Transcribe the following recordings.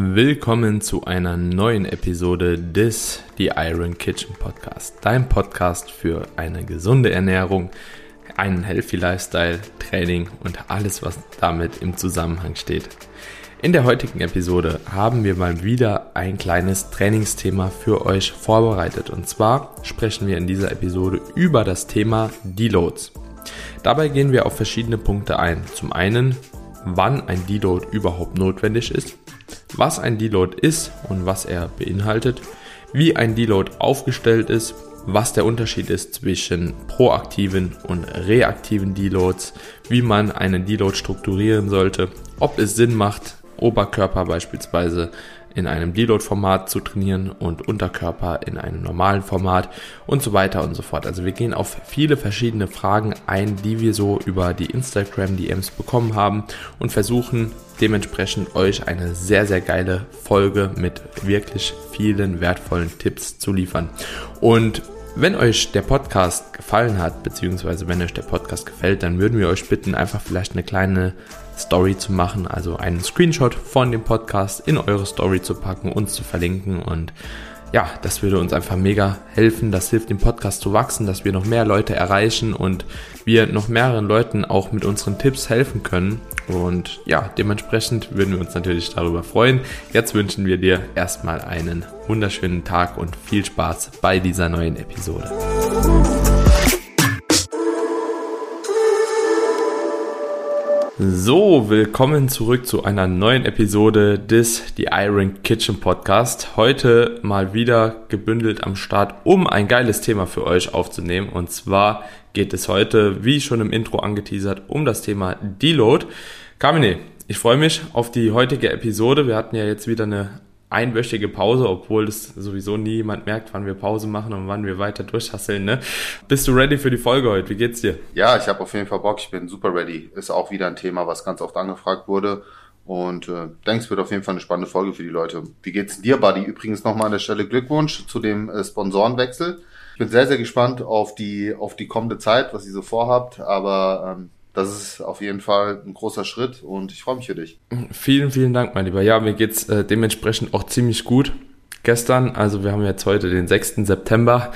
Willkommen zu einer neuen Episode des The Iron Kitchen Podcast, dein Podcast für eine gesunde Ernährung, einen healthy Lifestyle, Training und alles, was damit im Zusammenhang steht. In der heutigen Episode haben wir mal wieder ein kleines Trainingsthema für euch vorbereitet und zwar sprechen wir in dieser Episode über das Thema Deloads. Dabei gehen wir auf verschiedene Punkte ein. Zum einen, wann ein Deload überhaupt notwendig ist, was ein Deload ist und was er beinhaltet, wie ein Deload aufgestellt ist, was der Unterschied ist zwischen proaktiven und reaktiven Deloads, wie man einen Deload strukturieren sollte, ob es Sinn macht, Oberkörper beispielsweise in einem Deload-Format zu trainieren und Unterkörper in einem normalen Format und so weiter und so fort. Also wir gehen auf viele verschiedene Fragen ein, die wir so über die Instagram-DMs bekommen haben und versuchen dementsprechend euch eine sehr, sehr geile Folge mit wirklich vielen wertvollen Tipps zu liefern. Und wenn euch der Podcast gefallen hat, beziehungsweise wenn euch der Podcast gefällt, dann würden wir euch bitten, einfach vielleicht eine kleine Story zu machen, also einen Screenshot von dem Podcast in eure Story zu packen, uns zu verlinken und ja, das würde uns einfach mega helfen. Das hilft dem Podcast zu wachsen, dass wir noch mehr Leute erreichen und wir noch mehreren Leuten auch mit unseren Tipps helfen können. Und ja, dementsprechend würden wir uns natürlich darüber freuen. Jetzt wünschen wir dir erstmal einen wunderschönen Tag und viel Spaß bei dieser neuen Episode. So, willkommen zurück zu einer neuen Episode des The Iron Kitchen Podcast. Heute mal wieder gebündelt am Start, um ein geiles Thema für euch aufzunehmen. Und zwar geht es heute, wie schon im Intro angeteasert, um das Thema Deload. Kamine, ich freue mich auf die heutige Episode. Wir hatten ja jetzt wieder eine einwöchige Pause, obwohl das sowieso nie jemand merkt, wann wir Pause machen und wann wir weiter durchhasseln. Ne? Bist du ready für die Folge heute? Wie geht's dir? Ja, ich habe auf jeden Fall Bock. Ich bin super ready. Ist auch wieder ein Thema, was ganz oft angefragt wurde. Und äh, denke, es wird auf jeden Fall eine spannende Folge für die Leute. Wie geht's dir, Buddy? Übrigens nochmal an der Stelle Glückwunsch zu dem äh, Sponsorenwechsel. Ich bin sehr, sehr gespannt auf die, auf die kommende Zeit, was ihr so vorhabt. Aber ähm, das ist auf jeden Fall ein großer Schritt und ich freue mich für dich. Vielen, vielen Dank, mein Lieber. Ja, mir geht's äh, dementsprechend auch ziemlich gut. Gestern, also wir haben jetzt heute den 6. September,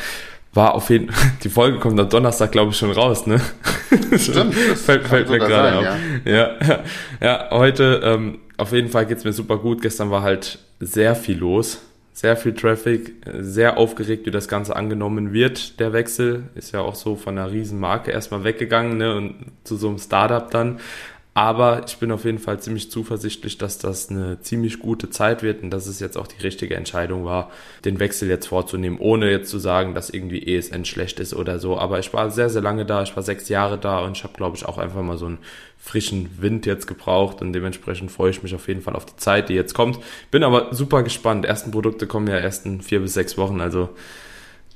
war auf jeden die Folge kommt am Donnerstag, glaube ich, schon raus, ne? Stimmt, das fällt, fällt mir gerade auf. Ja. ja, ja, ja, heute ähm, auf jeden Fall geht's mir super gut. Gestern war halt sehr viel los sehr viel Traffic, sehr aufgeregt, wie das Ganze angenommen wird. Der Wechsel ist ja auch so von einer riesen Marke erstmal weggegangen ne, und zu so einem Startup dann. Aber ich bin auf jeden Fall ziemlich zuversichtlich, dass das eine ziemlich gute Zeit wird und dass es jetzt auch die richtige Entscheidung war, den Wechsel jetzt vorzunehmen, ohne jetzt zu sagen, dass irgendwie ESN schlecht ist oder so. Aber ich war sehr, sehr lange da, ich war sechs Jahre da und ich habe, glaube ich, auch einfach mal so einen frischen Wind jetzt gebraucht und dementsprechend freue ich mich auf jeden Fall auf die Zeit, die jetzt kommt. Bin aber super gespannt. Ersten Produkte kommen ja erst in vier bis sechs Wochen, also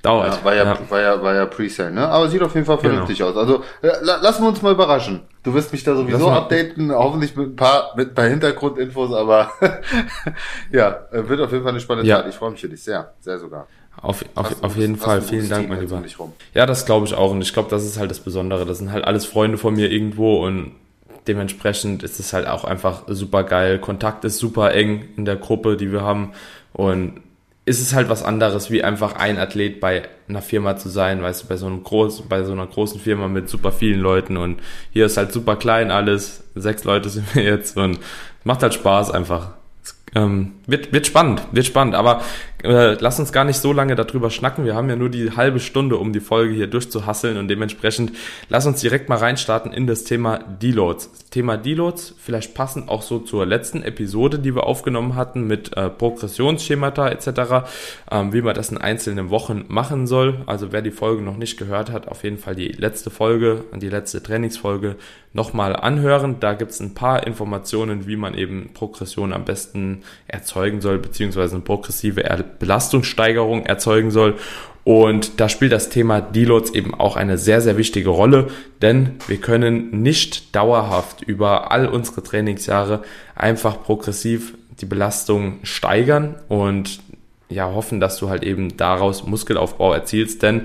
dauert. Ja, war ja, ja. war ja, war ja Pre-Sale, ne? Aber sieht auf jeden Fall vernünftig genau. aus. Also lassen wir uns mal überraschen. Du wirst mich da sowieso updaten, hoffentlich mit ein paar, mit ein paar Hintergrundinfos, aber ja, wird auf jeden Fall eine spannende ja. Zeit. Ich freue mich für dich sehr, sehr sogar. Auf, auf, auf jeden Fall, vielen Dank, mein Lieber. Ja, das glaube ich auch und ich glaube, das ist halt das Besondere. Das sind halt alles Freunde von mir irgendwo und dementsprechend ist es halt auch einfach super geil. Kontakt ist super eng in der Gruppe, die wir haben und ist es halt was anderes, wie einfach ein Athlet bei einer Firma zu sein, weißt du, bei so einem großen, bei so einer großen Firma mit super vielen Leuten und hier ist halt super klein alles, sechs Leute sind wir jetzt und macht halt Spaß einfach. Ähm, wird, wird spannend, wird spannend, aber äh, lass uns gar nicht so lange darüber schnacken. Wir haben ja nur die halbe Stunde, um die Folge hier durchzuhasseln und dementsprechend lass uns direkt mal reinstarten in das Thema Deloads. Thema Deloads, vielleicht passend auch so zur letzten Episode, die wir aufgenommen hatten mit äh, Progressionsschemata etc., ähm, wie man das in einzelnen Wochen machen soll. Also wer die Folge noch nicht gehört hat, auf jeden Fall die letzte Folge, die letzte Trainingsfolge nochmal anhören. Da gibt es ein paar Informationen, wie man eben Progression am besten erzeugen soll, beziehungsweise eine progressive Belastungssteigerung erzeugen soll. Und da spielt das Thema Deloads eben auch eine sehr, sehr wichtige Rolle, denn wir können nicht dauerhaft über all unsere Trainingsjahre einfach progressiv die Belastung steigern und ja, hoffen, dass du halt eben daraus Muskelaufbau erzielst, denn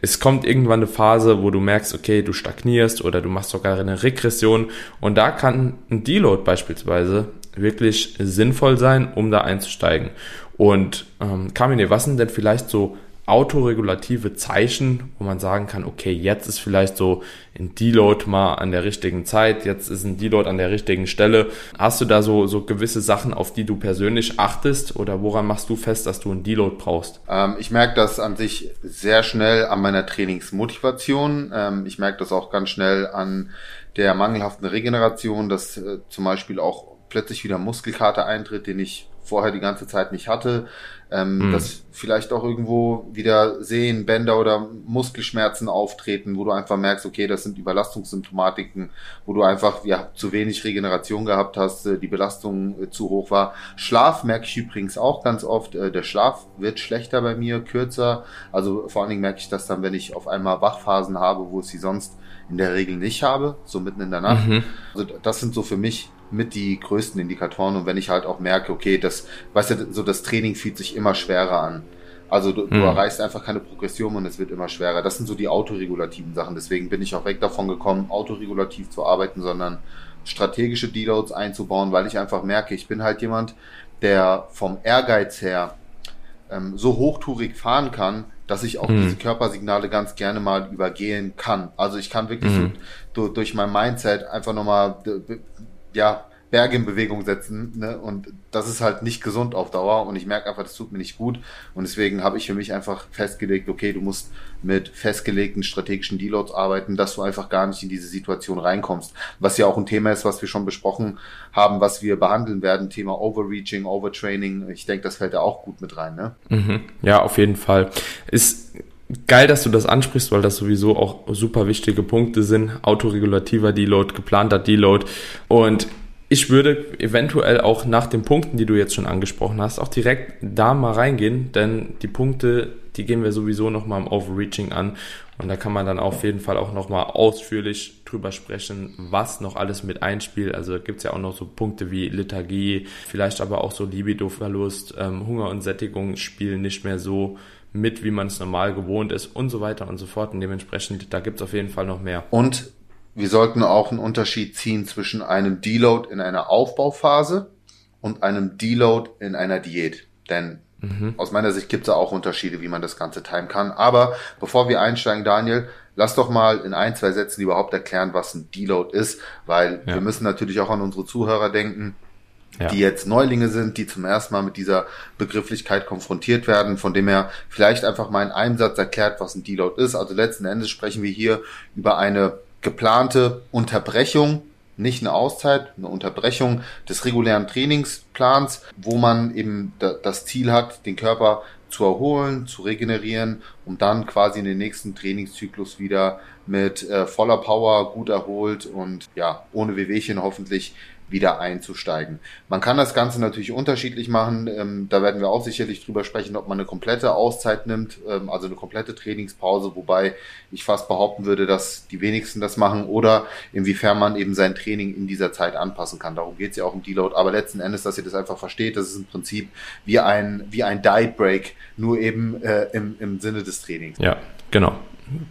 es kommt irgendwann eine Phase, wo du merkst, okay, du stagnierst oder du machst sogar eine Regression und da kann ein Deload beispielsweise wirklich sinnvoll sein, um da einzusteigen. Und ähm, Kamine, was sind denn vielleicht so autoregulative Zeichen, wo man sagen kann, okay, jetzt ist vielleicht so ein Deload mal an der richtigen Zeit, jetzt ist ein Deload an der richtigen Stelle. Hast du da so, so gewisse Sachen, auf die du persönlich achtest oder woran machst du fest, dass du ein Deload brauchst? Ähm, ich merke das an sich sehr schnell an meiner Trainingsmotivation. Ähm, ich merke das auch ganz schnell an der mangelhaften Regeneration, dass äh, zum Beispiel auch plötzlich wieder Muskelkater eintritt, den ich vorher die ganze Zeit nicht hatte. Ähm, mhm. Dass vielleicht auch irgendwo wieder Sehen, Bänder oder Muskelschmerzen auftreten, wo du einfach merkst, okay, das sind Überlastungssymptomatiken, wo du einfach ja, zu wenig Regeneration gehabt hast, äh, die Belastung äh, zu hoch war. Schlaf merke ich übrigens auch ganz oft. Äh, der Schlaf wird schlechter bei mir, kürzer. Also vor allen Dingen merke ich das dann, wenn ich auf einmal Wachphasen habe, wo es sie sonst in der Regel nicht habe, so mitten in der Nacht. Mhm. Also das sind so für mich mit die größten Indikatoren. Und wenn ich halt auch merke, okay, das, weißt du, so das Training fühlt sich immer schwerer an. Also du, du mhm. erreichst einfach keine Progression und es wird immer schwerer. Das sind so die autoregulativen Sachen. Deswegen bin ich auch weg davon gekommen, autoregulativ zu arbeiten, sondern strategische Deloads einzubauen, weil ich einfach merke, ich bin halt jemand, der vom Ehrgeiz her ähm, so hochtourig fahren kann, dass ich auch mhm. diese Körpersignale ganz gerne mal übergehen kann. Also ich kann wirklich mhm. so durch mein Mindset einfach nochmal ja, Berge in Bewegung setzen. Ne? Und das ist halt nicht gesund auf Dauer. Und ich merke einfach, das tut mir nicht gut. Und deswegen habe ich für mich einfach festgelegt, okay, du musst mit festgelegten strategischen Deloads arbeiten, dass du einfach gar nicht in diese Situation reinkommst. Was ja auch ein Thema ist, was wir schon besprochen haben, was wir behandeln werden, Thema Overreaching, Overtraining. Ich denke, das fällt da auch gut mit rein. Ne? Mhm. Ja, auf jeden Fall. Ist geil, dass du das ansprichst, weil das sowieso auch super wichtige Punkte sind. Autoregulativer Deload, geplanter Deload. Und ich würde eventuell auch nach den Punkten, die du jetzt schon angesprochen hast, auch direkt da mal reingehen, denn die Punkte, die gehen wir sowieso nochmal im Overreaching an und da kann man dann auf jeden Fall auch nochmal ausführlich drüber sprechen, was noch alles mit einspielt. Also gibt es ja auch noch so Punkte wie Lethargie, vielleicht aber auch so Libidoverlust, ähm, Hunger und Sättigung spielen nicht mehr so mit, wie man es normal gewohnt ist und so weiter und so fort. Und dementsprechend, da gibt es auf jeden Fall noch mehr. Und wir sollten auch einen Unterschied ziehen zwischen einem Deload in einer Aufbauphase und einem Deload in einer Diät. Denn mhm. aus meiner Sicht gibt es auch Unterschiede, wie man das Ganze timen kann. Aber bevor wir einsteigen, Daniel, lass doch mal in ein, zwei Sätzen überhaupt erklären, was ein Deload ist, weil ja. wir müssen natürlich auch an unsere Zuhörer denken. Ja. die jetzt Neulinge sind, die zum ersten Mal mit dieser Begrifflichkeit konfrontiert werden, von dem er vielleicht einfach mal in einem Satz erklärt, was ein Deload ist. Also letzten Endes sprechen wir hier über eine geplante Unterbrechung, nicht eine Auszeit, eine Unterbrechung des regulären Trainingsplans, wo man eben das Ziel hat, den Körper zu erholen, zu regenerieren, um dann quasi in den nächsten Trainingszyklus wieder mit äh, voller Power, gut erholt und ja, ohne Wehwehchen hoffentlich wieder einzusteigen. Man kann das Ganze natürlich unterschiedlich machen. Ähm, da werden wir auch sicherlich drüber sprechen, ob man eine komplette Auszeit nimmt, ähm, also eine komplette Trainingspause, wobei ich fast behaupten würde, dass die wenigsten das machen oder inwiefern man eben sein Training in dieser Zeit anpassen kann. Darum geht es ja auch im Deload. Aber letzten Endes, dass ihr das einfach versteht, das ist im Prinzip wie ein, wie ein Diet Break, nur eben äh, im, im Sinne des Trainings. Ja, genau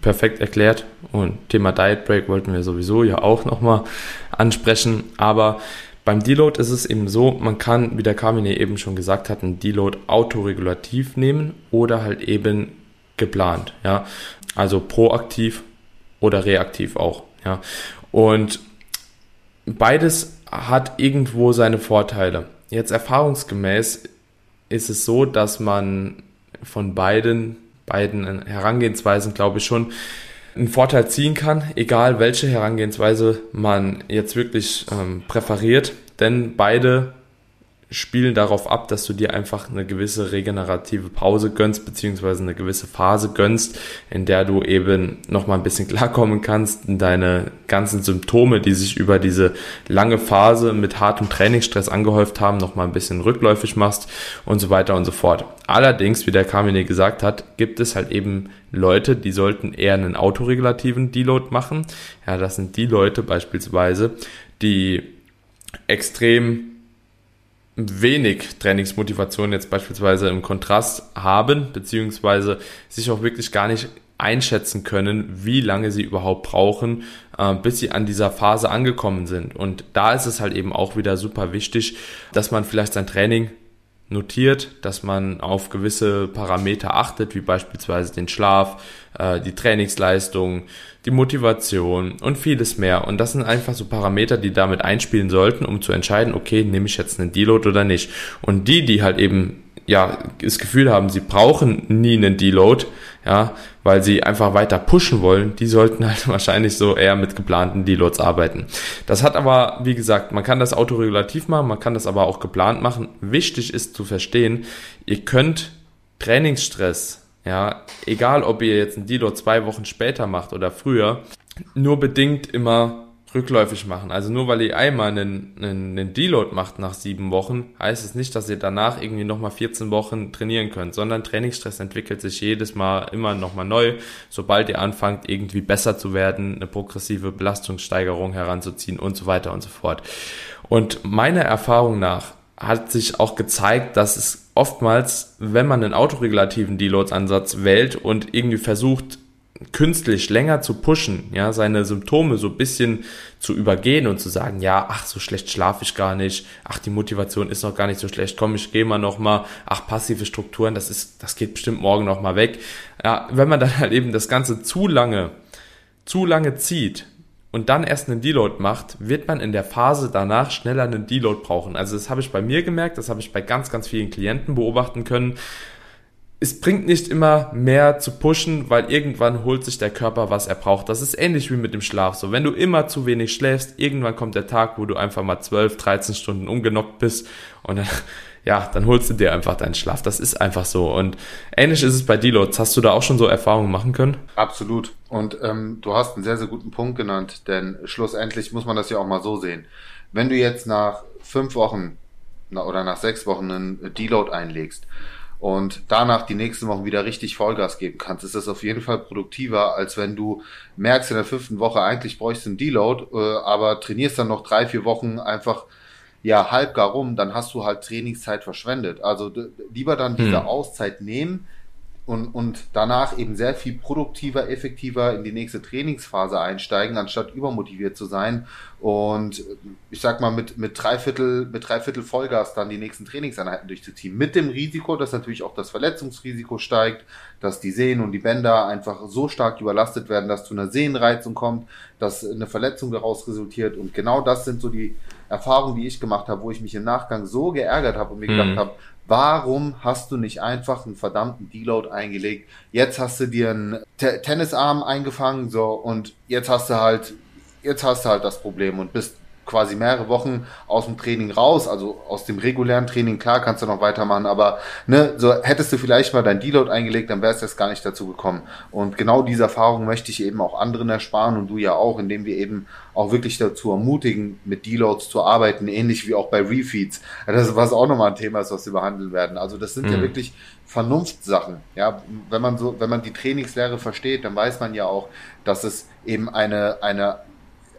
perfekt erklärt. Und Thema Diet Break wollten wir sowieso ja auch nochmal ansprechen. Aber beim Deload ist es eben so, man kann, wie der Carmine eben schon gesagt hat, einen Deload autoregulativ nehmen oder halt eben geplant. Ja, also proaktiv oder reaktiv auch. Ja, und beides hat irgendwo seine Vorteile. Jetzt erfahrungsgemäß ist es so, dass man von beiden beiden Herangehensweisen, glaube ich, schon einen Vorteil ziehen kann, egal welche Herangehensweise man jetzt wirklich ähm, präferiert, denn beide spielen darauf ab, dass du dir einfach eine gewisse regenerative Pause gönnst, beziehungsweise eine gewisse Phase gönnst, in der du eben nochmal ein bisschen klarkommen kannst, deine ganzen Symptome, die sich über diese lange Phase mit hartem Trainingsstress angehäuft haben, nochmal ein bisschen rückläufig machst und so weiter und so fort. Allerdings, wie der Kamine gesagt hat, gibt es halt eben Leute, die sollten eher einen autoregulativen Deload machen. Ja, das sind die Leute beispielsweise, die extrem wenig Trainingsmotivation jetzt beispielsweise im Kontrast haben, beziehungsweise sich auch wirklich gar nicht einschätzen können, wie lange sie überhaupt brauchen, äh, bis sie an dieser Phase angekommen sind. Und da ist es halt eben auch wieder super wichtig, dass man vielleicht sein Training notiert, dass man auf gewisse Parameter achtet, wie beispielsweise den Schlaf, äh, die Trainingsleistung, die Motivation und vieles mehr. Und das sind einfach so Parameter, die damit einspielen sollten, um zu entscheiden, okay, nehme ich jetzt einen Deload oder nicht. Und die, die halt eben ja, das Gefühl haben, sie brauchen nie einen Deload, ja, weil sie einfach weiter pushen wollen, die sollten halt wahrscheinlich so eher mit geplanten Deloads arbeiten. Das hat aber, wie gesagt, man kann das autoregulativ machen, man kann das aber auch geplant machen. Wichtig ist zu verstehen, ihr könnt Trainingsstress, ja, egal ob ihr jetzt einen Deload zwei Wochen später macht oder früher, nur bedingt immer rückläufig machen. Also nur weil ihr einmal einen, einen, einen Deload macht nach sieben Wochen, heißt es nicht, dass ihr danach irgendwie nochmal 14 Wochen trainieren könnt, sondern Trainingsstress entwickelt sich jedes Mal immer nochmal neu, sobald ihr anfangt, irgendwie besser zu werden, eine progressive Belastungssteigerung heranzuziehen und so weiter und so fort. Und meiner Erfahrung nach hat sich auch gezeigt, dass es oftmals, wenn man einen autoregulativen Deloads-Ansatz wählt und irgendwie versucht, künstlich länger zu pushen, ja, seine Symptome so bisschen zu übergehen und zu sagen, ja, ach, so schlecht schlafe ich gar nicht, ach, die Motivation ist noch gar nicht so schlecht, komm, ich gehe mal noch mal, ach, passive Strukturen, das ist, das geht bestimmt morgen noch mal weg. Ja, wenn man dann halt eben das Ganze zu lange, zu lange zieht und dann erst einen Deload macht, wird man in der Phase danach schneller einen Deload brauchen. Also das habe ich bei mir gemerkt, das habe ich bei ganz, ganz vielen Klienten beobachten können es bringt nicht immer mehr zu pushen, weil irgendwann holt sich der Körper, was er braucht. Das ist ähnlich wie mit dem Schlaf. So, wenn du immer zu wenig schläfst, irgendwann kommt der Tag, wo du einfach mal 12, 13 Stunden umgenockt bist und dann, ja, dann holst du dir einfach deinen Schlaf. Das ist einfach so. Und ähnlich ist es bei Deloads. Hast du da auch schon so Erfahrungen machen können? Absolut. Und ähm, du hast einen sehr, sehr guten Punkt genannt, denn schlussendlich muss man das ja auch mal so sehen. Wenn du jetzt nach fünf Wochen oder nach sechs Wochen einen Deload einlegst, und danach die nächsten Wochen wieder richtig Vollgas geben kannst, ist das auf jeden Fall produktiver, als wenn du merkst in der fünften Woche, eigentlich bräuchst du einen Deload, äh, aber trainierst dann noch drei, vier Wochen einfach ja halb gar rum, dann hast du halt Trainingszeit verschwendet. Also lieber dann diese hm. Auszeit nehmen, und, und danach eben sehr viel produktiver, effektiver in die nächste Trainingsphase einsteigen, anstatt übermotiviert zu sein und ich sag mal mit, mit Dreiviertel, mit Dreiviertel Vollgas dann die nächsten Trainingseinheiten durchzuziehen. Mit dem Risiko, dass natürlich auch das Verletzungsrisiko steigt, dass die Sehnen und die Bänder einfach so stark überlastet werden, dass zu einer Sehnenreizung kommt, dass eine Verletzung daraus resultiert und genau das sind so die Erfahrungen, die ich gemacht habe, wo ich mich im Nachgang so geärgert habe und mir mhm. gedacht habe, Warum hast du nicht einfach einen verdammten Deload eingelegt? Jetzt hast du dir einen T Tennisarm eingefangen, so, und jetzt hast du halt, jetzt hast du halt das Problem und bist quasi mehrere Wochen aus dem Training raus, also aus dem regulären Training, klar kannst du noch weitermachen, aber ne, so hättest du vielleicht mal dein Deload eingelegt, dann wärst du jetzt gar nicht dazu gekommen. Und genau diese Erfahrung möchte ich eben auch anderen ersparen und du ja auch, indem wir eben auch wirklich dazu ermutigen, mit Deloads zu arbeiten, ähnlich wie auch bei Refeeds. Das was auch nochmal ein Thema ist, was wir behandeln werden. Also das sind mhm. ja wirklich Vernunftssachen. Ja, wenn man so, wenn man die Trainingslehre versteht, dann weiß man ja auch, dass es eben eine, eine,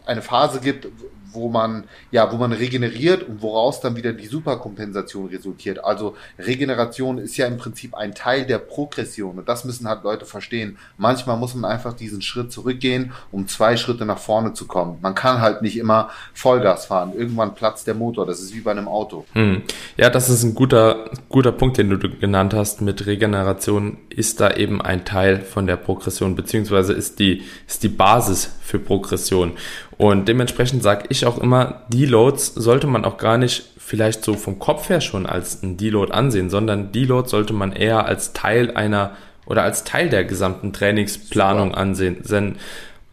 eine Phase gibt, wo man, ja, wo man regeneriert und woraus dann wieder die Superkompensation resultiert. Also Regeneration ist ja im Prinzip ein Teil der Progression und das müssen halt Leute verstehen. Manchmal muss man einfach diesen Schritt zurückgehen, um zwei Schritte nach vorne zu kommen. Man kann halt nicht immer Vollgas fahren. Irgendwann platzt der Motor. Das ist wie bei einem Auto. Hm. Ja, das ist ein guter, guter Punkt, den du genannt hast. Mit Regeneration ist da eben ein Teil von der Progression, beziehungsweise ist die, ist die Basis für Progression. Und dementsprechend sage ich auch immer, Deloads sollte man auch gar nicht vielleicht so vom Kopf her schon als ein Deload ansehen, sondern Deload sollte man eher als Teil einer oder als Teil der gesamten Trainingsplanung Super. ansehen. Denn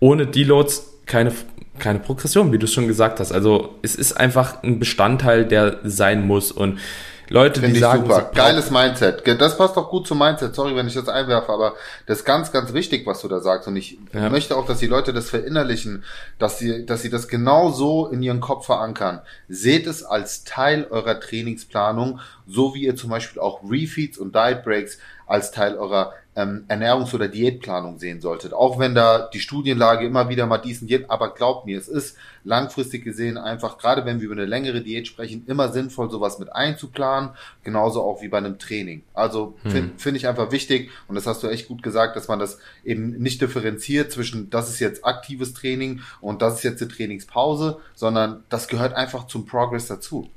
ohne Deloads keine, keine Progression, wie du schon gesagt hast. Also es ist einfach ein Bestandteil, der sein muss. Und Leute, Find die sagen, super. geiles Mindset. Das passt doch gut zum Mindset. Sorry, wenn ich das einwerfe, aber das ist ganz, ganz wichtig, was du da sagst. Und ich ja. möchte auch, dass die Leute das verinnerlichen, dass sie, dass sie das genau so in ihren Kopf verankern. Seht es als Teil eurer Trainingsplanung, so wie ihr zum Beispiel auch Refeeds und Diet Breaks als Teil eurer ähm, Ernährungs- oder Diätplanung sehen solltet. Auch wenn da die Studienlage immer wieder mal diesen geht, aber glaubt mir, es ist langfristig gesehen einfach, gerade wenn wir über eine längere Diät sprechen, immer sinnvoll, sowas mit einzuplanen, genauso auch wie bei einem Training. Also hm. finde find ich einfach wichtig, und das hast du echt gut gesagt, dass man das eben nicht differenziert zwischen, das ist jetzt aktives Training und das ist jetzt eine Trainingspause, sondern das gehört einfach zum Progress dazu.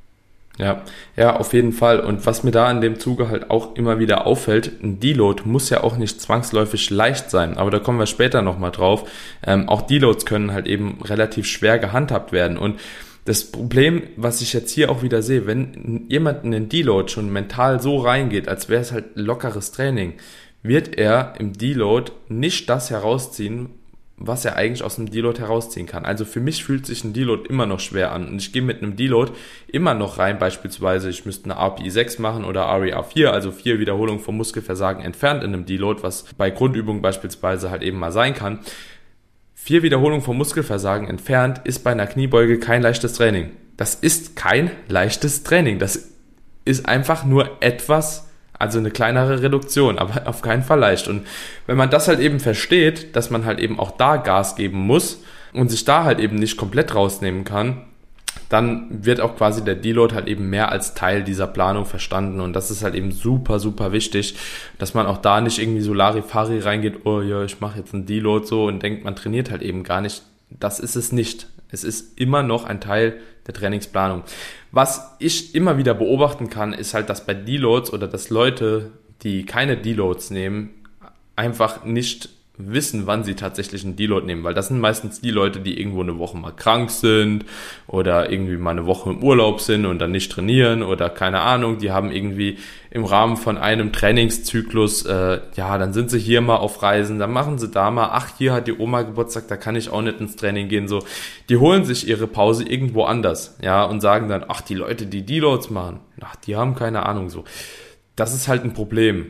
Ja, ja, auf jeden Fall. Und was mir da in dem Zuge halt auch immer wieder auffällt, ein Deload muss ja auch nicht zwangsläufig leicht sein, aber da kommen wir später nochmal drauf. Ähm, auch Deloads können halt eben relativ schwer gehandhabt werden. Und das Problem, was ich jetzt hier auch wieder sehe, wenn jemand in den Deload schon mental so reingeht, als wäre es halt lockeres Training, wird er im Deload nicht das herausziehen, was er eigentlich aus einem Deload herausziehen kann. Also für mich fühlt sich ein Deload immer noch schwer an und ich gehe mit einem Deload immer noch rein, beispielsweise ich müsste eine RPI 6 machen oder REA 4, also vier Wiederholungen vom Muskelversagen entfernt in einem Deload, was bei Grundübungen beispielsweise halt eben mal sein kann. Vier Wiederholungen vom Muskelversagen entfernt ist bei einer Kniebeuge kein leichtes Training. Das ist kein leichtes Training. Das ist einfach nur etwas also eine kleinere Reduktion, aber auf keinen Fall leicht. Und wenn man das halt eben versteht, dass man halt eben auch da Gas geben muss und sich da halt eben nicht komplett rausnehmen kann, dann wird auch quasi der Deload halt eben mehr als Teil dieser Planung verstanden. Und das ist halt eben super, super wichtig, dass man auch da nicht irgendwie so Larifari reingeht, oh ja, ich mache jetzt einen Deload so und denkt, man trainiert halt eben gar nicht. Das ist es nicht. Es ist immer noch ein Teil der Trainingsplanung. Was ich immer wieder beobachten kann, ist halt, dass bei Deloads oder dass Leute, die keine Deloads nehmen, einfach nicht wissen, wann sie tatsächlich einen Deload nehmen, weil das sind meistens die Leute, die irgendwo eine Woche mal krank sind oder irgendwie mal eine Woche im Urlaub sind und dann nicht trainieren oder keine Ahnung, die haben irgendwie im Rahmen von einem Trainingszyklus, äh, ja, dann sind sie hier mal auf Reisen, dann machen sie da mal, ach, hier hat die Oma Geburtstag, da kann ich auch nicht ins Training gehen, so. Die holen sich ihre Pause irgendwo anders, ja, und sagen dann, ach, die Leute, die Deloads machen, ach, die haben keine Ahnung, so. Das ist halt ein Problem.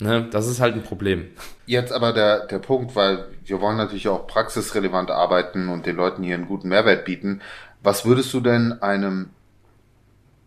Ne, das ist halt ein Problem. Jetzt aber der, der Punkt, weil wir wollen natürlich auch praxisrelevant arbeiten und den Leuten hier einen guten Mehrwert bieten. Was würdest du denn einem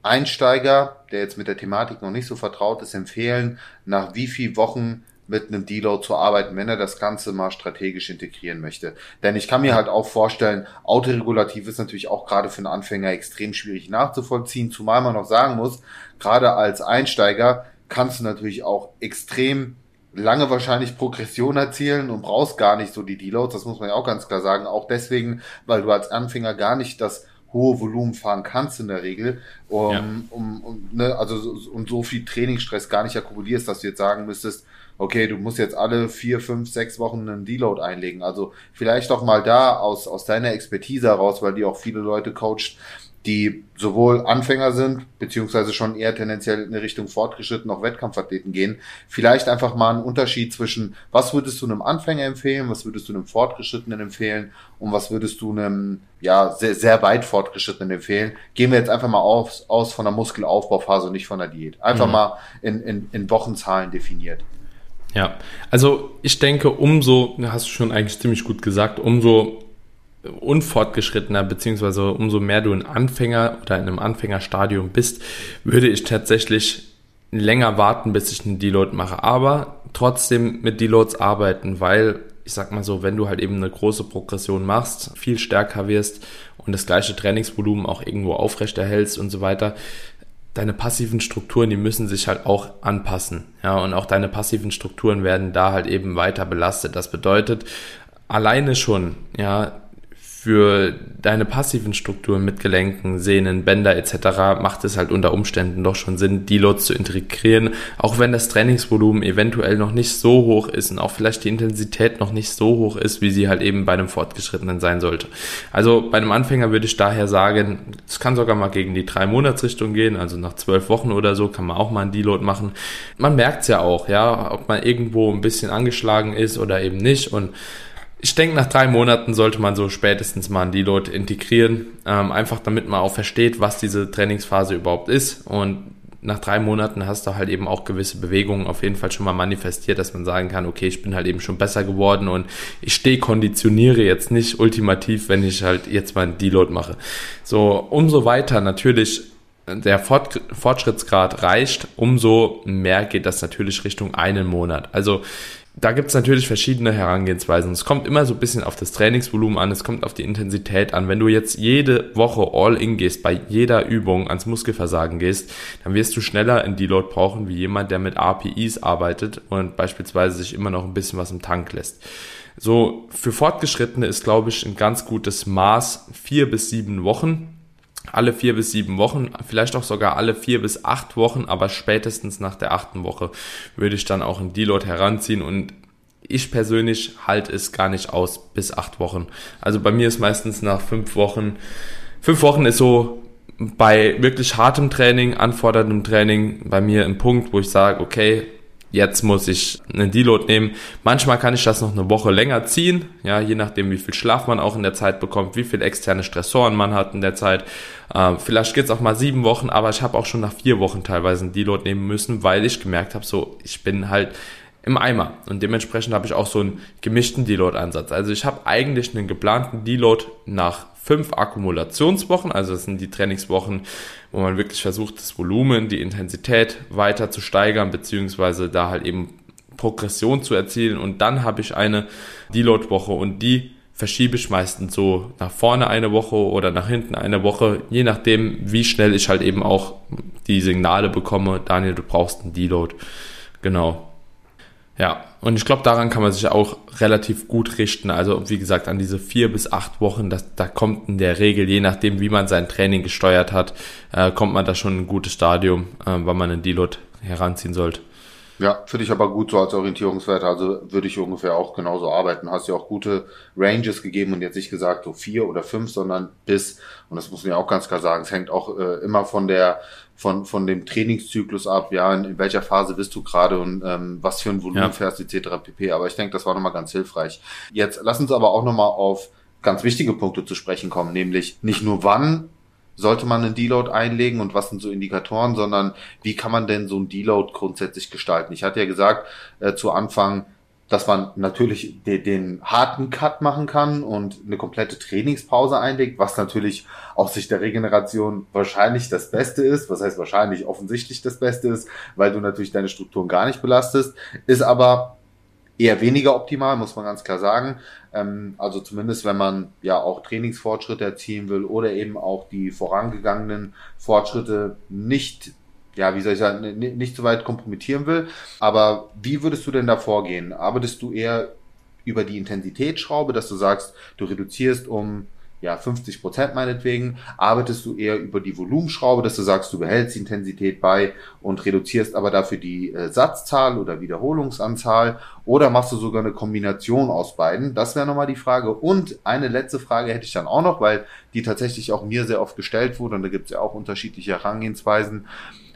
Einsteiger, der jetzt mit der Thematik noch nicht so vertraut ist, empfehlen, nach wie viel Wochen mit einem Deload zu arbeiten, wenn er das Ganze mal strategisch integrieren möchte. Denn ich kann mir halt auch vorstellen, autoregulativ ist natürlich auch gerade für einen Anfänger extrem schwierig nachzuvollziehen, zumal man noch sagen muss, gerade als Einsteiger kannst du natürlich auch extrem lange wahrscheinlich Progression erzielen und brauchst gar nicht so die Deloads, das muss man ja auch ganz klar sagen, auch deswegen, weil du als Anfänger gar nicht das hohe Volumen fahren kannst in der Regel, um, ja. um, um ne, also und so viel Trainingsstress gar nicht akkumulierst, dass du jetzt sagen müsstest, okay, du musst jetzt alle vier, fünf, sechs Wochen einen Deload einlegen. Also vielleicht auch mal da aus, aus deiner Expertise heraus, weil die auch viele Leute coacht, die sowohl Anfänger sind, beziehungsweise schon eher tendenziell in Richtung fortgeschritten auch Wettkampfathleten gehen. Vielleicht einfach mal einen Unterschied zwischen, was würdest du einem Anfänger empfehlen, was würdest du einem Fortgeschrittenen empfehlen und was würdest du einem, ja, sehr, sehr weit Fortgeschrittenen empfehlen. Gehen wir jetzt einfach mal aus, aus von der Muskelaufbauphase und nicht von der Diät. Einfach mhm. mal in, in, in Wochenzahlen definiert. Ja, also ich denke, umso, hast du schon eigentlich ziemlich gut gesagt, umso unfortgeschrittener, beziehungsweise umso mehr du ein Anfänger oder in einem Anfängerstadium bist, würde ich tatsächlich länger warten, bis ich einen Deload mache. Aber trotzdem mit Deloads arbeiten, weil ich sag mal so, wenn du halt eben eine große Progression machst, viel stärker wirst und das gleiche Trainingsvolumen auch irgendwo aufrechterhältst und so weiter, deine passiven Strukturen, die müssen sich halt auch anpassen. Ja, und auch deine passiven Strukturen werden da halt eben weiter belastet. Das bedeutet, alleine schon, ja, für deine passiven Strukturen mit Gelenken, Sehnen, Bänder etc. macht es halt unter Umständen doch schon Sinn, Deloads zu integrieren, auch wenn das Trainingsvolumen eventuell noch nicht so hoch ist und auch vielleicht die Intensität noch nicht so hoch ist, wie sie halt eben bei einem Fortgeschrittenen sein sollte. Also bei einem Anfänger würde ich daher sagen, es kann sogar mal gegen die drei Monatsrichtung gehen, also nach zwölf Wochen oder so kann man auch mal einen Deload machen. Man merkt es ja auch, ja, ob man irgendwo ein bisschen angeschlagen ist oder eben nicht und ich denke, nach drei Monaten sollte man so spätestens mal ein Deload integrieren, ähm, einfach damit man auch versteht, was diese Trainingsphase überhaupt ist. Und nach drei Monaten hast du halt eben auch gewisse Bewegungen auf jeden Fall schon mal manifestiert, dass man sagen kann, okay, ich bin halt eben schon besser geworden und ich stehe konditioniere jetzt nicht ultimativ, wenn ich halt jetzt mal ein Deload mache. So, umso weiter natürlich der Fortschrittsgrad reicht, umso mehr geht das natürlich Richtung einen Monat. Also da gibt's natürlich verschiedene Herangehensweisen. Es kommt immer so ein bisschen auf das Trainingsvolumen an, es kommt auf die Intensität an. Wenn du jetzt jede Woche all in gehst, bei jeder Übung ans Muskelversagen gehst, dann wirst du schneller ein Deload brauchen wie jemand, der mit APIs arbeitet und beispielsweise sich immer noch ein bisschen was im Tank lässt. So, für Fortgeschrittene ist, glaube ich, ein ganz gutes Maß vier bis sieben Wochen alle vier bis sieben Wochen, vielleicht auch sogar alle vier bis acht Wochen, aber spätestens nach der achten Woche würde ich dann auch einen Deload heranziehen und ich persönlich halte es gar nicht aus bis acht Wochen. Also bei mir ist meistens nach fünf Wochen, fünf Wochen ist so bei wirklich hartem Training, anforderndem Training bei mir ein Punkt, wo ich sage, okay, jetzt muss ich einen Deload nehmen. Manchmal kann ich das noch eine Woche länger ziehen, ja, je nachdem, wie viel Schlaf man auch in der Zeit bekommt, wie viel externe Stressoren man hat in der Zeit. Äh, vielleicht geht's auch mal sieben Wochen, aber ich habe auch schon nach vier Wochen teilweise einen Deload nehmen müssen, weil ich gemerkt habe, so, ich bin halt im Eimer. Und dementsprechend habe ich auch so einen gemischten Deload-Ansatz. Also ich habe eigentlich einen geplanten Deload nach fünf Akkumulationswochen, also das sind die Trainingswochen, wo man wirklich versucht, das Volumen, die Intensität weiter zu steigern, beziehungsweise da halt eben Progression zu erzielen. Und dann habe ich eine Deload-Woche und die verschiebe ich meistens so nach vorne eine Woche oder nach hinten eine Woche, je nachdem, wie schnell ich halt eben auch die Signale bekomme, Daniel, du brauchst einen Deload. Genau. Ja, und ich glaube, daran kann man sich auch relativ gut richten. Also wie gesagt, an diese vier bis acht Wochen, das, da kommt in der Regel, je nachdem, wie man sein Training gesteuert hat, äh, kommt man da schon ein gutes Stadium, äh, wann man einen Deload heranziehen sollte. Ja, finde ich aber gut so als Orientierungswert. Also würde ich ungefähr auch genauso arbeiten. Hast ja auch gute Ranges gegeben und jetzt nicht gesagt so vier oder fünf, sondern bis. Und das muss man ja auch ganz klar sagen. Es hängt auch äh, immer von der von, von dem Trainingszyklus ab, ja, in, in welcher Phase bist du gerade und ähm, was für ein Volumen ja. fährst, etc. pp. Aber ich denke, das war nochmal ganz hilfreich. Jetzt lass uns aber auch nochmal auf ganz wichtige Punkte zu sprechen kommen, nämlich nicht nur wann sollte man einen Deload einlegen und was sind so Indikatoren, sondern wie kann man denn so ein Deload grundsätzlich gestalten? Ich hatte ja gesagt äh, zu Anfang, dass man natürlich den, den harten Cut machen kann und eine komplette Trainingspause einlegt, was natürlich aus Sicht der Regeneration wahrscheinlich das Beste ist. Was heißt wahrscheinlich offensichtlich das Beste ist, weil du natürlich deine Strukturen gar nicht belastest, ist aber eher weniger optimal, muss man ganz klar sagen. Ähm, also zumindest, wenn man ja auch Trainingsfortschritte erzielen will oder eben auch die vorangegangenen Fortschritte nicht ja, wie soll ich sagen, nicht so weit kompromittieren will. Aber wie würdest du denn da vorgehen? Arbeitest du eher über die Intensitätsschraube, dass du sagst, du reduzierst um ja, 50 Prozent meinetwegen, arbeitest du eher über die Volumenschraube, dass du sagst, du behältst die Intensität bei und reduzierst aber dafür die äh, Satzzahl oder Wiederholungsanzahl oder machst du sogar eine Kombination aus beiden? Das wäre nochmal die Frage. Und eine letzte Frage hätte ich dann auch noch, weil die tatsächlich auch mir sehr oft gestellt wurde und da gibt es ja auch unterschiedliche Herangehensweisen.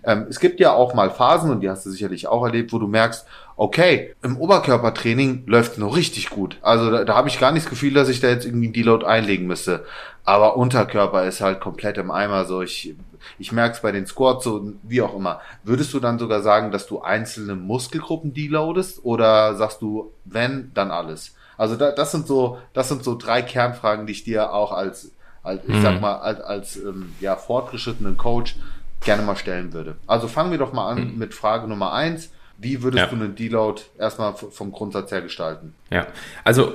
Ähm, es gibt ja auch mal Phasen, und die hast du sicherlich auch erlebt, wo du merkst, okay, im Oberkörpertraining läuft noch richtig gut. Also da, da habe ich gar nicht das Gefühl, dass ich da jetzt irgendwie einen Deload einlegen müsste. Aber Unterkörper ist halt komplett im Eimer. So ich, ich merke es bei den Squats so wie auch immer. Würdest du dann sogar sagen, dass du einzelne Muskelgruppen deloadest oder sagst du, wenn, dann alles? Also da, das sind so, das sind so drei Kernfragen, die ich dir auch als, als ich sag mhm. mal, als, als ähm, ja, fortgeschrittenen Coach gerne mal stellen würde. Also fangen wir doch mal an mhm. mit Frage Nummer eins. Wie würdest ja. du einen Deload erstmal vom Grundsatz her gestalten? Ja, also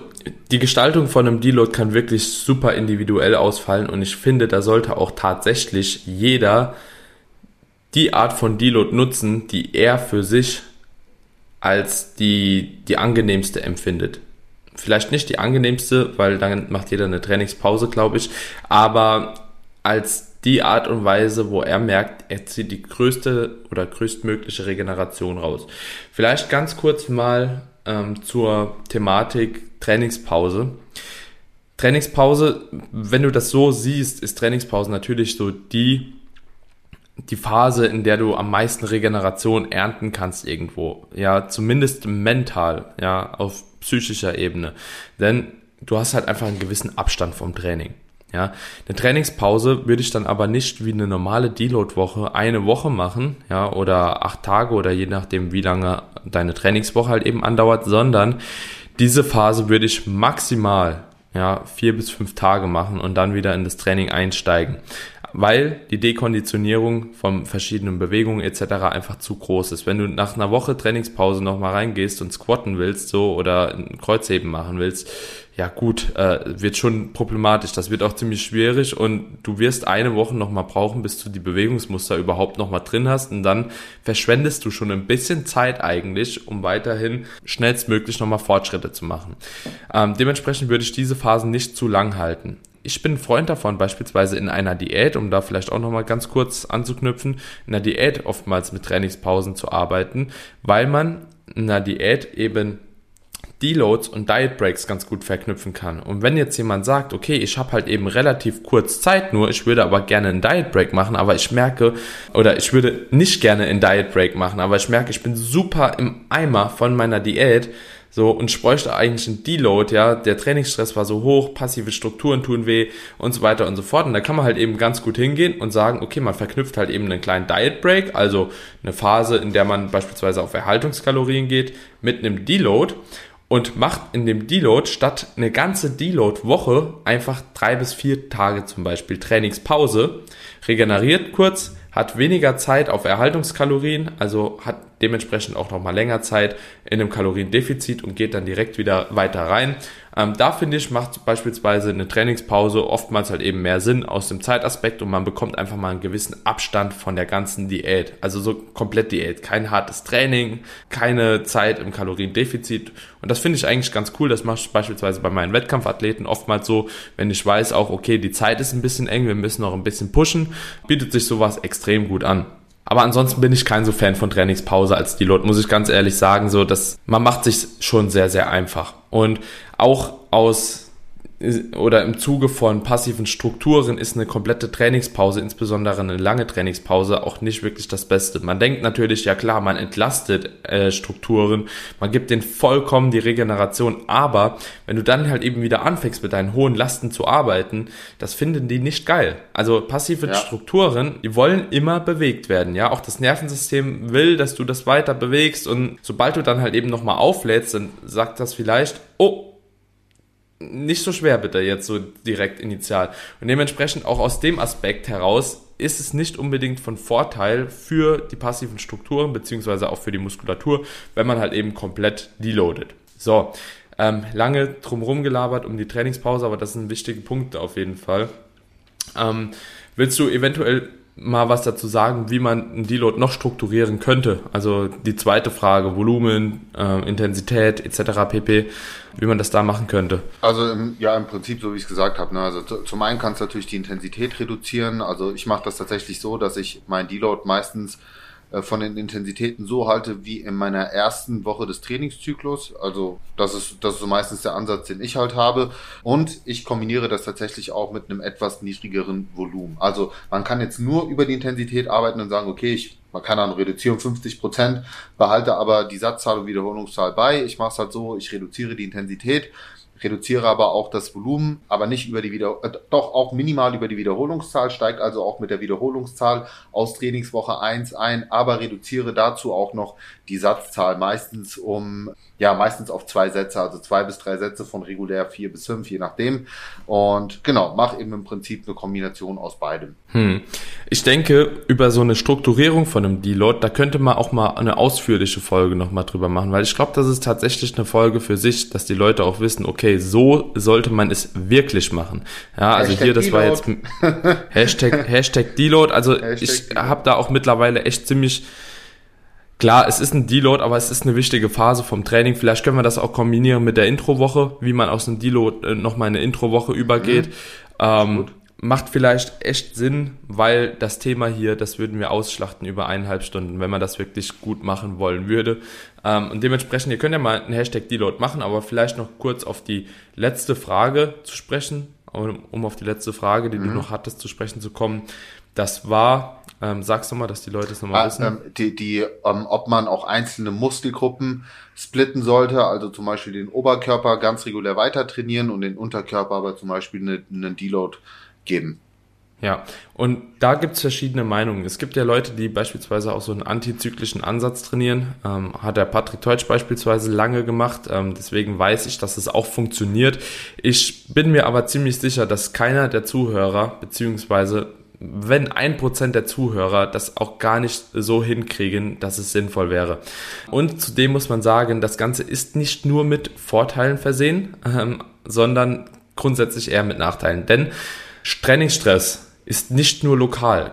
die Gestaltung von einem Deload kann wirklich super individuell ausfallen und ich finde, da sollte auch tatsächlich jeder die Art von Deload nutzen, die er für sich als die, die angenehmste empfindet. Vielleicht nicht die angenehmste, weil dann macht jeder eine Trainingspause, glaube ich, aber als die Art und Weise, wo er merkt, er zieht die größte oder größtmögliche Regeneration raus. Vielleicht ganz kurz mal ähm, zur Thematik Trainingspause. Trainingspause, wenn du das so siehst, ist Trainingspause natürlich so die, die Phase, in der du am meisten Regeneration ernten kannst irgendwo. Ja, zumindest mental, ja, auf psychischer Ebene. Denn du hast halt einfach einen gewissen Abstand vom Training. Ja, eine Trainingspause würde ich dann aber nicht wie eine normale Deload-Woche eine Woche machen, ja, oder acht Tage oder je nachdem, wie lange deine Trainingswoche halt eben andauert, sondern diese Phase würde ich maximal, ja, vier bis fünf Tage machen und dann wieder in das Training einsteigen. weil die Dekonditionierung von verschiedenen Bewegungen etc. einfach zu groß ist. Wenn du nach einer Woche Trainingspause nochmal reingehst und squatten willst so oder ein Kreuzheben machen willst, ja gut, äh, wird schon problematisch. Das wird auch ziemlich schwierig und du wirst eine Woche nochmal brauchen, bis du die Bewegungsmuster überhaupt nochmal drin hast und dann verschwendest du schon ein bisschen Zeit eigentlich, um weiterhin schnellstmöglich nochmal Fortschritte zu machen. Ähm, dementsprechend würde ich diese Phasen nicht zu lang halten ich bin Freund davon, beispielsweise in einer Diät, um da vielleicht auch nochmal ganz kurz anzuknüpfen, in einer Diät oftmals mit Trainingspausen zu arbeiten, weil man in einer Diät eben Deloads und Diet Breaks ganz gut verknüpfen kann. Und wenn jetzt jemand sagt, okay, ich habe halt eben relativ kurz Zeit nur, ich würde aber gerne einen Diet Break machen, aber ich merke, oder ich würde nicht gerne einen Diet Break machen, aber ich merke, ich bin super im Eimer von meiner Diät, so, und ich bräuchte eigentlich einen Deload, ja. Der Trainingsstress war so hoch, passive Strukturen tun weh und so weiter und so fort. Und da kann man halt eben ganz gut hingehen und sagen, okay, man verknüpft halt eben einen kleinen Diet Break, also eine Phase, in der man beispielsweise auf Erhaltungskalorien geht, mit einem Deload und macht in dem Deload statt eine ganze Deload-Woche einfach drei bis vier Tage zum Beispiel Trainingspause, regeneriert kurz, hat weniger Zeit auf Erhaltungskalorien, also hat dementsprechend auch noch mal länger Zeit in einem Kaloriendefizit und geht dann direkt wieder weiter rein. Ähm, da finde ich, macht beispielsweise eine Trainingspause oftmals halt eben mehr Sinn aus dem Zeitaspekt und man bekommt einfach mal einen gewissen Abstand von der ganzen Diät. Also so komplett Diät. Kein hartes Training, keine Zeit im Kaloriendefizit. Und das finde ich eigentlich ganz cool. Das mache ich beispielsweise bei meinen Wettkampfathleten oftmals so, wenn ich weiß auch, okay, die Zeit ist ein bisschen eng, wir müssen noch ein bisschen pushen, bietet sich sowas extrem gut an. Aber ansonsten bin ich kein so Fan von Trainingspause als Leute, muss ich ganz ehrlich sagen. So, dass man macht sich schon sehr, sehr einfach. Und auch aus oder im Zuge von passiven Strukturen ist eine komplette Trainingspause, insbesondere eine lange Trainingspause, auch nicht wirklich das Beste. Man denkt natürlich, ja klar, man entlastet äh, Strukturen, man gibt denen vollkommen die Regeneration, aber wenn du dann halt eben wieder anfängst mit deinen hohen Lasten zu arbeiten, das finden die nicht geil. Also passive ja. Strukturen, die wollen immer bewegt werden, ja. Auch das Nervensystem will, dass du das weiter bewegst und sobald du dann halt eben nochmal auflädst, dann sagt das vielleicht, oh, nicht so schwer bitte jetzt so direkt initial. Und dementsprechend auch aus dem Aspekt heraus ist es nicht unbedingt von Vorteil für die passiven Strukturen beziehungsweise auch für die Muskulatur, wenn man halt eben komplett deloadet. So, ähm, lange drumherum gelabert um die Trainingspause, aber das ist ein wichtiger Punkt auf jeden Fall. Ähm, willst du eventuell mal was dazu sagen, wie man einen Deload noch strukturieren könnte. Also die zweite Frage, Volumen, äh, Intensität etc. pp, wie man das da machen könnte. Also ja, im Prinzip so wie ich es gesagt habe. Ne? Also zum einen kannst du natürlich die Intensität reduzieren. Also ich mache das tatsächlich so, dass ich mein Deload meistens von den Intensitäten so halte wie in meiner ersten Woche des Trainingszyklus. Also das ist, das ist so meistens der Ansatz, den ich halt habe. Und ich kombiniere das tatsächlich auch mit einem etwas niedrigeren Volumen. Also man kann jetzt nur über die Intensität arbeiten und sagen, okay, ich man kann dann reduzieren 50 Prozent, behalte aber die Satzzahl und Wiederholungszahl bei. Ich mache es halt so, ich reduziere die Intensität reduziere aber auch das Volumen, aber nicht über die Wieder äh, doch auch minimal über die Wiederholungszahl, steigt also auch mit der Wiederholungszahl aus Trainingswoche 1 ein, aber reduziere dazu auch noch die Satzzahl meistens um ja, meistens auf zwei Sätze, also zwei bis drei Sätze von regulär vier bis fünf, je nachdem. Und genau, mach eben im Prinzip eine Kombination aus beidem. Hm. Ich denke, über so eine Strukturierung von einem Deload, da könnte man auch mal eine ausführliche Folge nochmal drüber machen, weil ich glaube, das ist tatsächlich eine Folge für sich, dass die Leute auch wissen, okay, so sollte man es wirklich machen. Ja, also Hashtag hier, das war jetzt Hashtag, Hashtag Deload, also Hashtag ich habe da auch mittlerweile echt ziemlich Klar, es ist ein Deload, aber es ist eine wichtige Phase vom Training. Vielleicht können wir das auch kombinieren mit der Introwoche, wie man aus einem Deload äh, nochmal eine Introwoche übergeht. Mhm. Ähm, macht vielleicht echt Sinn, weil das Thema hier, das würden wir ausschlachten über eineinhalb Stunden, wenn man das wirklich gut machen wollen würde. Ähm, und dementsprechend, ihr könnt ja mal einen Hashtag Deload machen, aber vielleicht noch kurz auf die letzte Frage zu sprechen, um, um auf die letzte Frage, die mhm. du noch hattest, zu sprechen zu kommen. Das war, ähm, sagst du mal, dass die Leute es nochmal ah, wissen. Ähm, die, die, ähm, ob man auch einzelne Muskelgruppen splitten sollte, also zum Beispiel den Oberkörper ganz regulär weiter trainieren und den Unterkörper aber zum Beispiel einen eine Deload geben. Ja, und da gibt's verschiedene Meinungen. Es gibt ja Leute, die beispielsweise auch so einen antizyklischen Ansatz trainieren. Ähm, hat der Patrick Teutsch beispielsweise lange gemacht. Ähm, deswegen weiß ich, dass es auch funktioniert. Ich bin mir aber ziemlich sicher, dass keiner der Zuhörer, beziehungsweise wenn ein Prozent der Zuhörer das auch gar nicht so hinkriegen, dass es sinnvoll wäre. Und zudem muss man sagen, das Ganze ist nicht nur mit Vorteilen versehen, ähm, sondern grundsätzlich eher mit Nachteilen. Denn Trainingsstress ist nicht nur lokal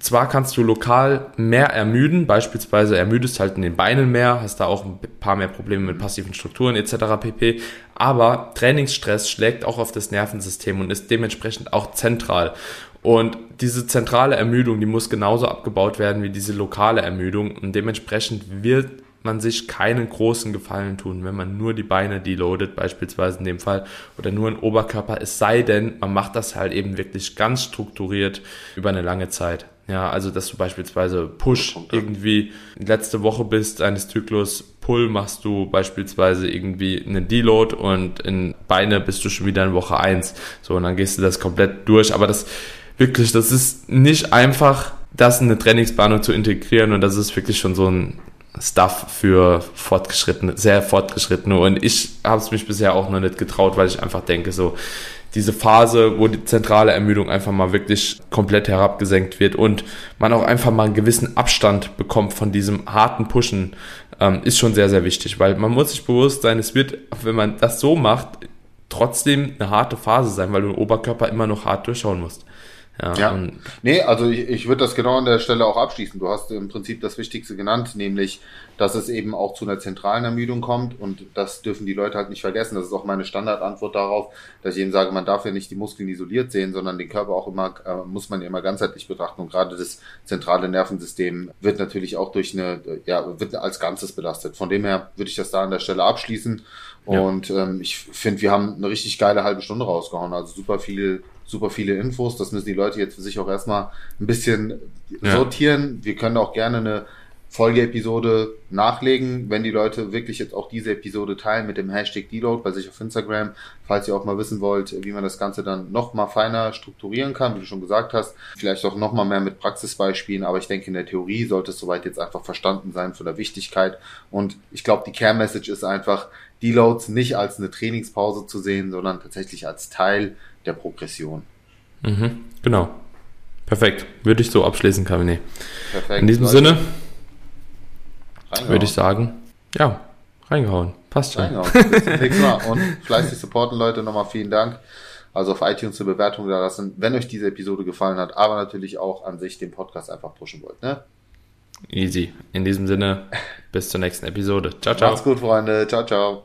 zwar kannst du lokal mehr ermüden, beispielsweise ermüdest halt in den Beinen mehr, hast da auch ein paar mehr Probleme mit passiven Strukturen etc. pp. Aber Trainingsstress schlägt auch auf das Nervensystem und ist dementsprechend auch zentral. Und diese zentrale Ermüdung, die muss genauso abgebaut werden wie diese lokale Ermüdung und dementsprechend wird man sich keinen großen Gefallen tun, wenn man nur die Beine deloadet, beispielsweise in dem Fall, oder nur ein Oberkörper, es sei denn, man macht das halt eben wirklich ganz strukturiert über eine lange Zeit. Ja, also dass du beispielsweise Push irgendwie letzte Woche bist eines Zyklus, Pull machst du beispielsweise irgendwie einen Deload und in Beine bist du schon wieder in Woche eins. So, und dann gehst du das komplett durch. Aber das wirklich, das ist nicht einfach, das in eine Trainingsplanung zu integrieren und das ist wirklich schon so ein Stuff für fortgeschrittene, sehr fortgeschrittene. Und ich habe es mich bisher auch noch nicht getraut, weil ich einfach denke, so diese Phase, wo die zentrale Ermüdung einfach mal wirklich komplett herabgesenkt wird und man auch einfach mal einen gewissen Abstand bekommt von diesem harten Pushen, ähm, ist schon sehr, sehr wichtig, weil man muss sich bewusst sein, es wird, wenn man das so macht, trotzdem eine harte Phase sein, weil du den Oberkörper immer noch hart durchschauen musst. Ja, ja. nee, also ich, ich würde das genau an der Stelle auch abschließen. Du hast im Prinzip das Wichtigste genannt, nämlich, dass es eben auch zu einer zentralen Ermüdung kommt und das dürfen die Leute halt nicht vergessen. Das ist auch meine Standardantwort darauf, dass ich eben sage, man darf ja nicht die Muskeln isoliert sehen, sondern den Körper auch immer, äh, muss man ja immer ganzheitlich betrachten und gerade das zentrale Nervensystem wird natürlich auch durch eine, ja, wird als Ganzes belastet. Von dem her würde ich das da an der Stelle abschließen und ja. ähm, ich finde, wir haben eine richtig geile halbe Stunde rausgehauen. Also super viel super viele Infos. Das müssen die Leute jetzt für sich auch erstmal ein bisschen ja. sortieren. Wir können auch gerne eine Folgeepisode nachlegen, wenn die Leute wirklich jetzt auch diese Episode teilen mit dem Hashtag Deload bei sich auf Instagram, falls ihr auch mal wissen wollt, wie man das Ganze dann noch mal feiner strukturieren kann, wie du schon gesagt hast, vielleicht auch noch mal mehr mit Praxisbeispielen, aber ich denke in der Theorie sollte es soweit jetzt einfach verstanden sein von der Wichtigkeit und ich glaube die Care-Message ist einfach, Deloads nicht als eine Trainingspause zu sehen, sondern tatsächlich als Teil der Progression. Mhm, genau. Perfekt. Würde ich so abschließen, Kabine. Perfekt. In diesem Leute. Sinne würde ich sagen, ja, reingehauen. Passt schon. Reingehauen. Bis zum nächsten Mal. Und fleißig supporten, Leute. Nochmal vielen Dank. Also auf iTunes eine Bewertung da lassen, wenn euch diese Episode gefallen hat, aber natürlich auch an sich den Podcast einfach pushen wollt. Ne? Easy. In diesem Sinne, bis zur nächsten Episode. Ciao, ciao. Macht's gut, Freunde. Ciao, ciao.